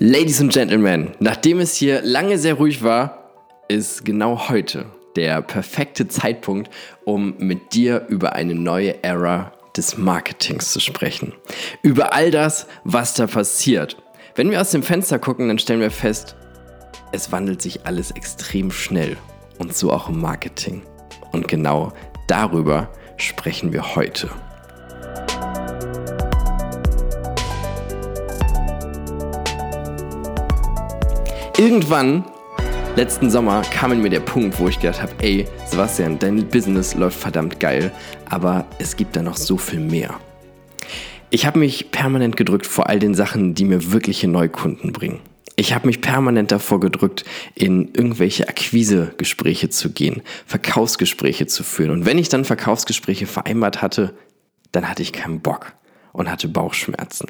Ladies and Gentlemen, nachdem es hier lange sehr ruhig war, ist genau heute der perfekte Zeitpunkt, um mit dir über eine neue Ära des Marketings zu sprechen. Über all das, was da passiert. Wenn wir aus dem Fenster gucken, dann stellen wir fest, es wandelt sich alles extrem schnell und so auch im Marketing. Und genau darüber sprechen wir heute. Irgendwann, letzten Sommer, kam in mir der Punkt, wo ich gedacht habe, ey, Sebastian, dein Business läuft verdammt geil, aber es gibt da noch so viel mehr. Ich habe mich permanent gedrückt vor all den Sachen, die mir wirkliche Neukunden bringen. Ich habe mich permanent davor gedrückt, in irgendwelche Akquisegespräche zu gehen, Verkaufsgespräche zu führen. Und wenn ich dann Verkaufsgespräche vereinbart hatte, dann hatte ich keinen Bock und hatte Bauchschmerzen.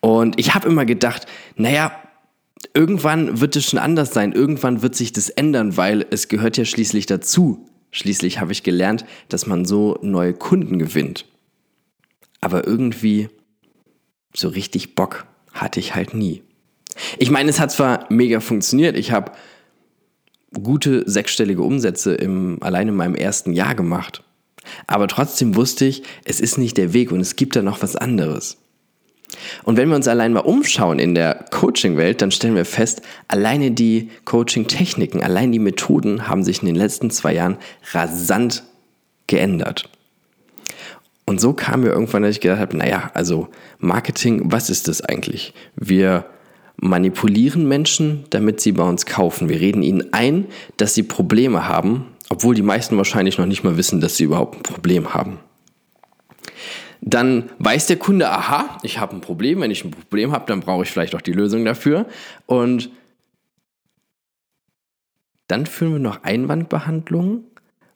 Und ich habe immer gedacht, naja, irgendwann wird es schon anders sein, irgendwann wird sich das ändern, weil es gehört ja schließlich dazu. Schließlich habe ich gelernt, dass man so neue Kunden gewinnt. Aber irgendwie so richtig Bock hatte ich halt nie. Ich meine, es hat zwar mega funktioniert, ich habe gute sechsstellige Umsätze im, allein in meinem ersten Jahr gemacht. Aber trotzdem wusste ich, es ist nicht der Weg und es gibt da noch was anderes. Und wenn wir uns allein mal umschauen in der Coaching-Welt, dann stellen wir fest, alleine die Coaching-Techniken, allein die Methoden haben sich in den letzten zwei Jahren rasant geändert. Und so kam mir irgendwann, dass ich gedacht habe, naja, also Marketing, was ist das eigentlich? Wir manipulieren Menschen, damit sie bei uns kaufen. Wir reden ihnen ein, dass sie Probleme haben, obwohl die meisten wahrscheinlich noch nicht mal wissen, dass sie überhaupt ein Problem haben dann weiß der Kunde, aha, ich habe ein Problem. Wenn ich ein Problem habe, dann brauche ich vielleicht auch die Lösung dafür. Und dann führen wir noch Einwandbehandlungen,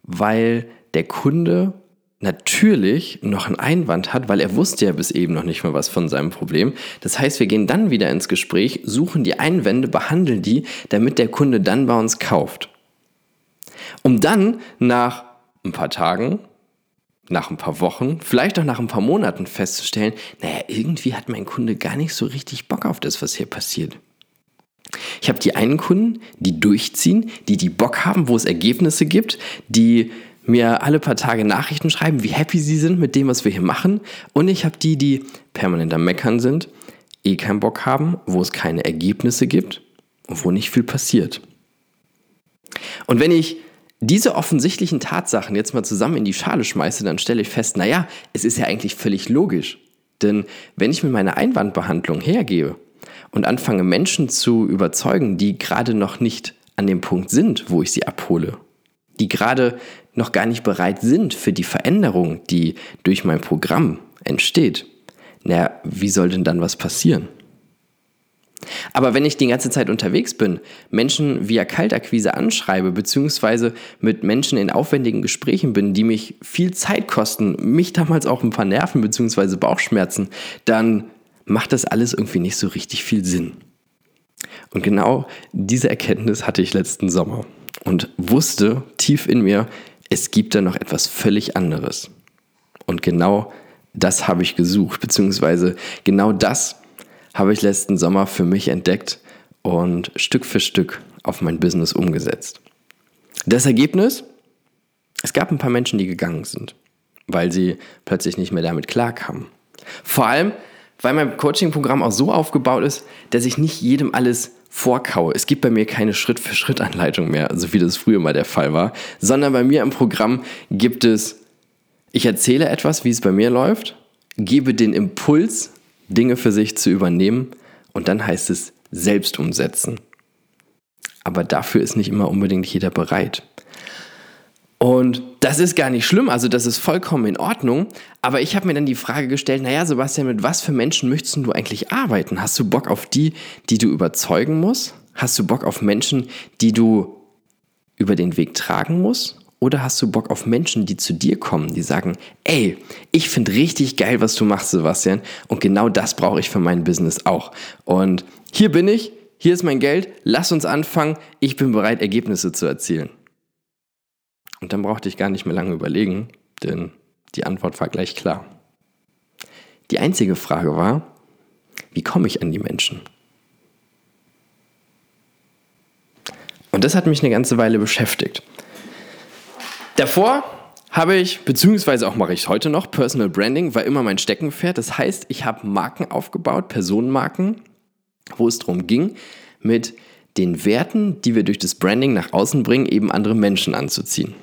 weil der Kunde natürlich noch einen Einwand hat, weil er wusste ja bis eben noch nicht mal was von seinem Problem. Das heißt, wir gehen dann wieder ins Gespräch, suchen die Einwände, behandeln die, damit der Kunde dann bei uns kauft. Um dann nach ein paar Tagen nach ein paar Wochen, vielleicht auch nach ein paar Monaten festzustellen, naja, irgendwie hat mein Kunde gar nicht so richtig Bock auf das, was hier passiert. Ich habe die einen Kunden, die durchziehen, die die Bock haben, wo es Ergebnisse gibt, die mir alle paar Tage Nachrichten schreiben, wie happy sie sind mit dem, was wir hier machen. Und ich habe die, die permanent am Meckern sind, eh keinen Bock haben, wo es keine Ergebnisse gibt und wo nicht viel passiert. Und wenn ich diese offensichtlichen Tatsachen jetzt mal zusammen in die Schale schmeiße, dann stelle ich fest, naja, es ist ja eigentlich völlig logisch. Denn wenn ich mir meine Einwandbehandlung hergebe und anfange Menschen zu überzeugen, die gerade noch nicht an dem Punkt sind, wo ich sie abhole, die gerade noch gar nicht bereit sind für die Veränderung, die durch mein Programm entsteht, naja, wie soll denn dann was passieren? Aber wenn ich die ganze Zeit unterwegs bin, Menschen via Kaltakquise anschreibe, beziehungsweise mit Menschen in aufwendigen Gesprächen bin, die mich viel Zeit kosten, mich damals auch ein paar Nerven beziehungsweise Bauchschmerzen, dann macht das alles irgendwie nicht so richtig viel Sinn. Und genau diese Erkenntnis hatte ich letzten Sommer und wusste tief in mir, es gibt da noch etwas völlig anderes. Und genau das habe ich gesucht, beziehungsweise genau das habe ich letzten Sommer für mich entdeckt und Stück für Stück auf mein Business umgesetzt. Das Ergebnis? Es gab ein paar Menschen, die gegangen sind, weil sie plötzlich nicht mehr damit klarkamen. Vor allem, weil mein Coaching-Programm auch so aufgebaut ist, dass ich nicht jedem alles vorkaue. Es gibt bei mir keine Schritt-für-Schritt-Anleitung mehr, so wie das früher mal der Fall war, sondern bei mir im Programm gibt es, ich erzähle etwas, wie es bei mir läuft, gebe den Impuls, Dinge für sich zu übernehmen und dann heißt es selbst umsetzen. Aber dafür ist nicht immer unbedingt jeder bereit. Und das ist gar nicht schlimm, also das ist vollkommen in Ordnung. Aber ich habe mir dann die Frage gestellt, naja, Sebastian, mit was für Menschen möchtest du eigentlich arbeiten? Hast du Bock auf die, die du überzeugen musst? Hast du Bock auf Menschen, die du über den Weg tragen musst? Oder hast du Bock auf Menschen, die zu dir kommen, die sagen, ey, ich finde richtig geil, was du machst, Sebastian, und genau das brauche ich für mein Business auch. Und hier bin ich, hier ist mein Geld, lass uns anfangen, ich bin bereit, Ergebnisse zu erzielen. Und dann brauchte ich gar nicht mehr lange überlegen, denn die Antwort war gleich klar. Die einzige Frage war, wie komme ich an die Menschen? Und das hat mich eine ganze Weile beschäftigt. Davor habe ich, beziehungsweise auch mache ich heute noch, Personal Branding war immer mein Steckenpferd. Das heißt, ich habe Marken aufgebaut, Personenmarken, wo es darum ging, mit den Werten, die wir durch das Branding nach außen bringen, eben andere Menschen anzuziehen.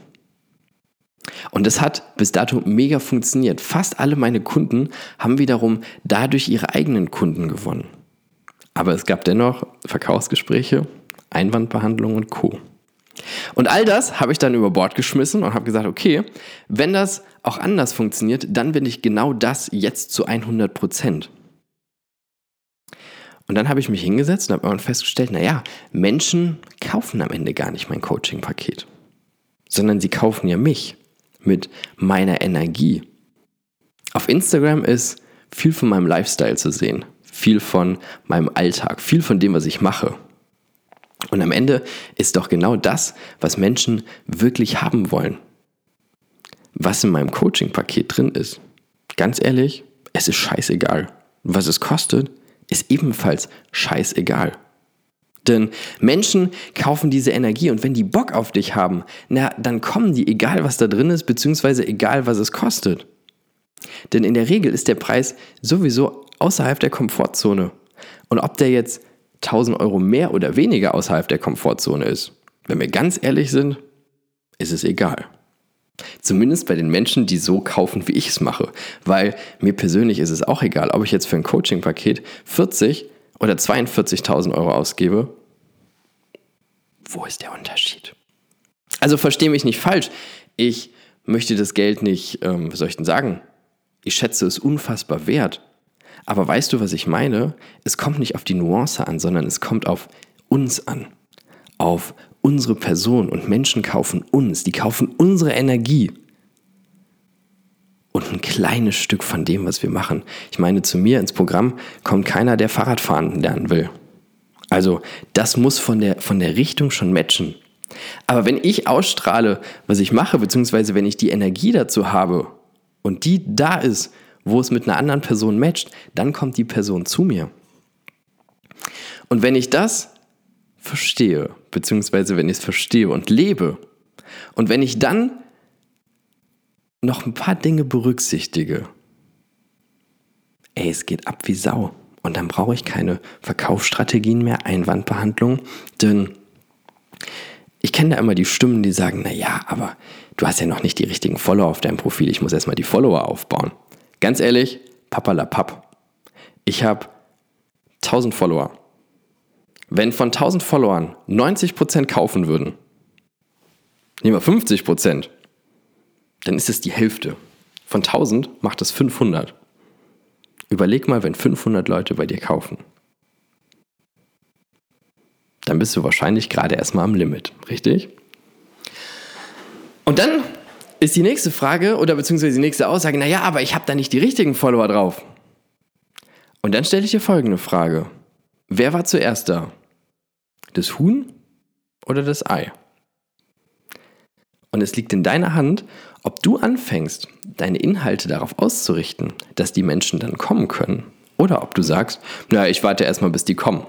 Und das hat bis dato mega funktioniert. Fast alle meine Kunden haben wiederum dadurch ihre eigenen Kunden gewonnen. Aber es gab dennoch Verkaufsgespräche, Einwandbehandlung und Co. Und all das habe ich dann über Bord geschmissen und habe gesagt, okay, wenn das auch anders funktioniert, dann bin ich genau das jetzt zu 100 Prozent. Und dann habe ich mich hingesetzt und habe festgestellt, naja, Menschen kaufen am Ende gar nicht mein Coaching-Paket, sondern sie kaufen ja mich mit meiner Energie. Auf Instagram ist viel von meinem Lifestyle zu sehen, viel von meinem Alltag, viel von dem, was ich mache. Und am Ende ist doch genau das, was Menschen wirklich haben wollen. Was in meinem Coaching-Paket drin ist. Ganz ehrlich, es ist scheißegal. Was es kostet, ist ebenfalls scheißegal. Denn Menschen kaufen diese Energie und wenn die Bock auf dich haben, na, dann kommen die, egal was da drin ist, beziehungsweise egal was es kostet. Denn in der Regel ist der Preis sowieso außerhalb der Komfortzone. Und ob der jetzt 1000 Euro mehr oder weniger außerhalb der Komfortzone ist, wenn wir ganz ehrlich sind, ist es egal. Zumindest bei den Menschen, die so kaufen, wie ich es mache. Weil mir persönlich ist es auch egal, ob ich jetzt für ein Coaching-Paket 40 oder 42.000 Euro ausgebe. Wo ist der Unterschied? Also verstehe mich nicht falsch. Ich möchte das Geld nicht, ähm, was soll ich denn sagen? Ich schätze es unfassbar wert. Aber weißt du, was ich meine? Es kommt nicht auf die Nuance an, sondern es kommt auf uns an. Auf unsere Person. Und Menschen kaufen uns. Die kaufen unsere Energie. Und ein kleines Stück von dem, was wir machen. Ich meine, zu mir ins Programm kommt keiner, der Fahrradfahren lernen will. Also, das muss von der, von der Richtung schon matchen. Aber wenn ich ausstrahle, was ich mache, beziehungsweise wenn ich die Energie dazu habe und die da ist, wo es mit einer anderen Person matcht, dann kommt die Person zu mir. Und wenn ich das verstehe, beziehungsweise wenn ich es verstehe und lebe, und wenn ich dann noch ein paar Dinge berücksichtige, ey, es geht ab wie Sau. Und dann brauche ich keine Verkaufsstrategien mehr, Einwandbehandlung, denn ich kenne da immer die Stimmen, die sagen, naja, aber du hast ja noch nicht die richtigen Follower auf deinem Profil, ich muss erstmal die Follower aufbauen. Ganz ehrlich, papalapap. Ich habe 1000 Follower. Wenn von 1000 Followern 90% kaufen würden, nehmen wir 50%, dann ist es die Hälfte. Von 1000 macht es 500. Überleg mal, wenn 500 Leute bei dir kaufen. Dann bist du wahrscheinlich gerade erstmal am Limit, richtig? Und dann ist die nächste Frage oder beziehungsweise die nächste Aussage, naja, aber ich habe da nicht die richtigen Follower drauf. Und dann stelle ich dir folgende Frage. Wer war zuerst da? Das Huhn oder das Ei? Und es liegt in deiner Hand, ob du anfängst, deine Inhalte darauf auszurichten, dass die Menschen dann kommen können. Oder ob du sagst, naja, ich warte erstmal, bis die kommen.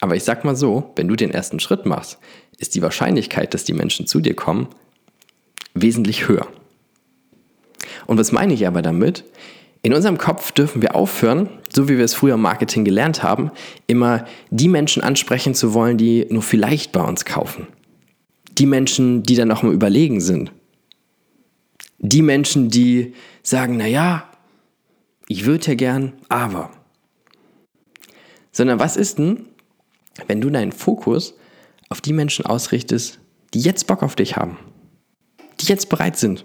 Aber ich sag mal so, wenn du den ersten Schritt machst, ist die Wahrscheinlichkeit, dass die Menschen zu dir kommen, wesentlich höher. Und was meine ich aber damit? In unserem Kopf dürfen wir aufhören, so wie wir es früher im Marketing gelernt haben, immer die Menschen ansprechen zu wollen, die nur vielleicht bei uns kaufen. Die Menschen, die dann auch mal überlegen sind. Die Menschen, die sagen, naja, ich würde ja gern, aber. Sondern was ist denn, wenn du deinen Fokus auf die Menschen ausrichtest, die jetzt Bock auf dich haben? Die jetzt bereit sind.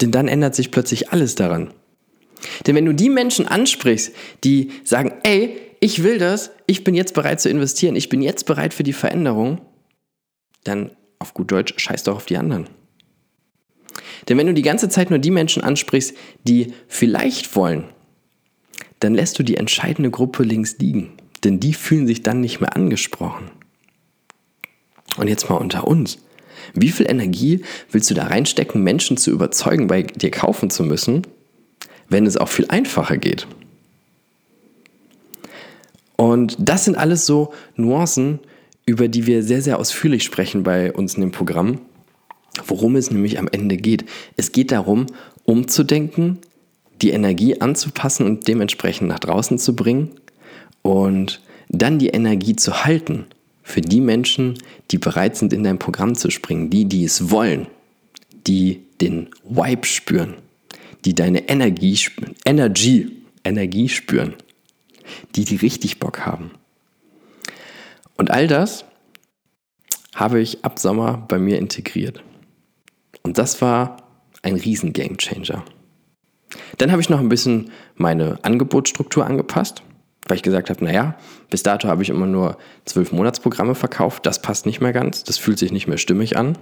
Denn dann ändert sich plötzlich alles daran. Denn wenn du die Menschen ansprichst, die sagen, ey, ich will das, ich bin jetzt bereit zu investieren, ich bin jetzt bereit für die Veränderung, dann auf gut Deutsch scheiß doch auf die anderen. Denn wenn du die ganze Zeit nur die Menschen ansprichst, die vielleicht wollen, dann lässt du die entscheidende Gruppe links liegen. Denn die fühlen sich dann nicht mehr angesprochen. Und jetzt mal unter uns. Wie viel Energie willst du da reinstecken, Menschen zu überzeugen, bei dir kaufen zu müssen, wenn es auch viel einfacher geht? Und das sind alles so Nuancen, über die wir sehr, sehr ausführlich sprechen bei uns in dem Programm. Worum es nämlich am Ende geht. Es geht darum, umzudenken, die Energie anzupassen und dementsprechend nach draußen zu bringen und dann die Energie zu halten für die Menschen, die bereit sind, in dein Programm zu springen, die, die es wollen, die den Vibe spüren, die deine Energie, Energie, Energie spüren, die, die richtig Bock haben. Und all das habe ich ab Sommer bei mir integriert. Und das war ein riesen Game Changer. Dann habe ich noch ein bisschen meine Angebotsstruktur angepasst, weil ich gesagt habe, naja, bis dato habe ich immer nur zwölf Monatsprogramme verkauft, das passt nicht mehr ganz, das fühlt sich nicht mehr stimmig an.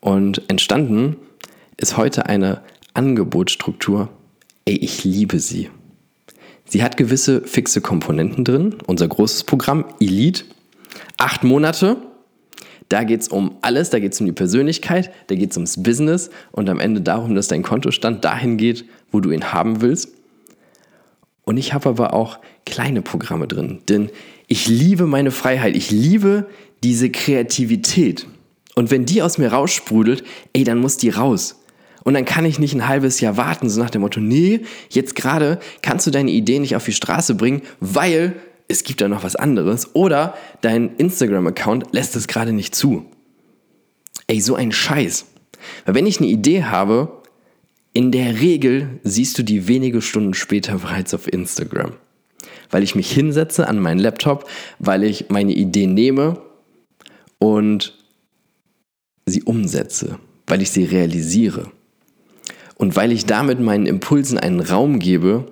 Und entstanden ist heute eine Angebotsstruktur, ey, ich liebe sie. Sie hat gewisse fixe Komponenten drin, unser großes Programm Elite, acht Monate, da geht es um alles, da geht es um die Persönlichkeit, da geht es ums Business. Und am Ende darum, dass dein Kontostand dahin geht, wo du ihn haben willst. Und ich habe aber auch kleine Programme drin, denn ich liebe meine Freiheit, ich liebe diese Kreativität. Und wenn die aus mir raussprudelt, ey, dann muss die raus. Und dann kann ich nicht ein halbes Jahr warten, so nach dem Motto, nee, jetzt gerade kannst du deine Idee nicht auf die Straße bringen, weil es gibt da noch was anderes. Oder dein Instagram-Account lässt es gerade nicht zu. Ey, so ein Scheiß. Weil wenn ich eine Idee habe, in der Regel siehst du die wenige Stunden später bereits auf Instagram. Weil ich mich hinsetze an meinen Laptop, weil ich meine Idee nehme und sie umsetze, weil ich sie realisiere. Und weil ich damit meinen Impulsen einen Raum gebe,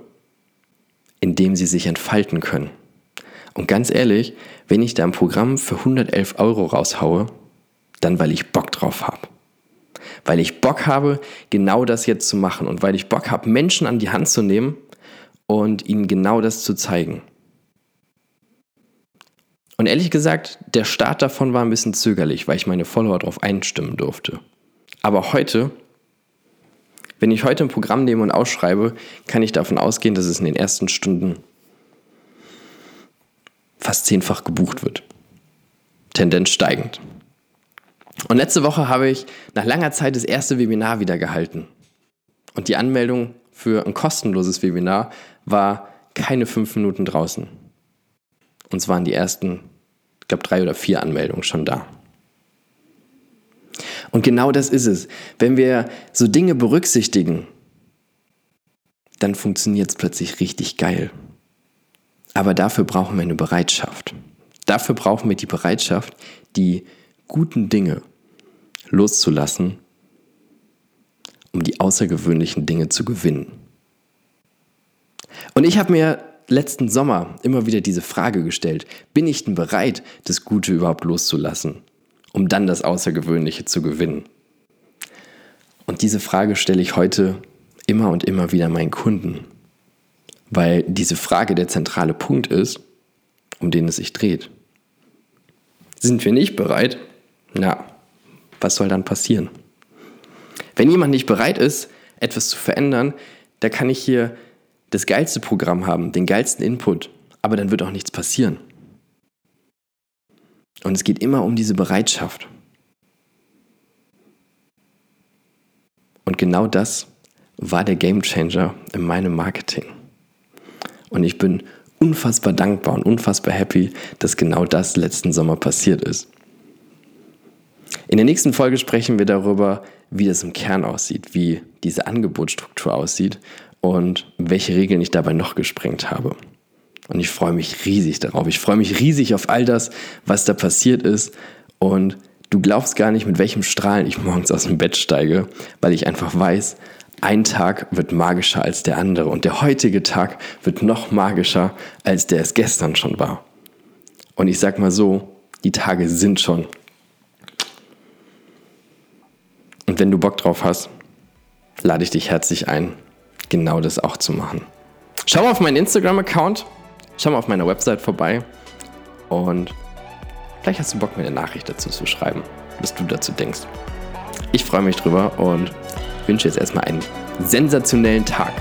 in dem sie sich entfalten können. Und ganz ehrlich, wenn ich da ein Programm für 111 Euro raushaue, dann weil ich Bock drauf habe. Weil ich Bock habe, genau das jetzt zu machen und weil ich Bock habe, Menschen an die Hand zu nehmen und ihnen genau das zu zeigen. Und ehrlich gesagt, der Start davon war ein bisschen zögerlich, weil ich meine Follower darauf einstimmen durfte. Aber heute, wenn ich heute ein Programm nehme und ausschreibe, kann ich davon ausgehen, dass es in den ersten Stunden fast zehnfach gebucht wird. Tendenz steigend. Und letzte Woche habe ich nach langer Zeit das erste Webinar wieder gehalten. Und die Anmeldung für ein kostenloses Webinar war keine fünf Minuten draußen. Und es waren die ersten, ich glaube, drei oder vier Anmeldungen schon da. Und genau das ist es. Wenn wir so Dinge berücksichtigen, dann funktioniert es plötzlich richtig geil. Aber dafür brauchen wir eine Bereitschaft. Dafür brauchen wir die Bereitschaft, die guten Dinge loszulassen, um die außergewöhnlichen Dinge zu gewinnen. Und ich habe mir letzten Sommer immer wieder diese Frage gestellt, bin ich denn bereit, das Gute überhaupt loszulassen, um dann das Außergewöhnliche zu gewinnen? Und diese Frage stelle ich heute immer und immer wieder meinen Kunden weil diese Frage der zentrale Punkt ist, um den es sich dreht. Sind wir nicht bereit? Na, was soll dann passieren? Wenn jemand nicht bereit ist, etwas zu verändern, da kann ich hier das geilste Programm haben, den geilsten Input, aber dann wird auch nichts passieren. Und es geht immer um diese Bereitschaft. Und genau das war der Game Changer in meinem Marketing. Und ich bin unfassbar dankbar und unfassbar happy, dass genau das letzten Sommer passiert ist. In der nächsten Folge sprechen wir darüber, wie das im Kern aussieht, wie diese Angebotsstruktur aussieht und welche Regeln ich dabei noch gesprengt habe. Und ich freue mich riesig darauf. Ich freue mich riesig auf all das, was da passiert ist. Und du glaubst gar nicht, mit welchem Strahlen ich morgens aus dem Bett steige, weil ich einfach weiß, ein Tag wird magischer als der andere und der heutige Tag wird noch magischer, als der es gestern schon war. Und ich sag mal so, die Tage sind schon. Und wenn du Bock drauf hast, lade ich dich herzlich ein, genau das auch zu machen. Schau mal auf meinen Instagram-Account, schau mal auf meiner Website vorbei und vielleicht hast du Bock, mir eine Nachricht dazu zu schreiben, was du dazu denkst. Ich freue mich drüber und wünsche jetzt erstmal einen sensationellen Tag.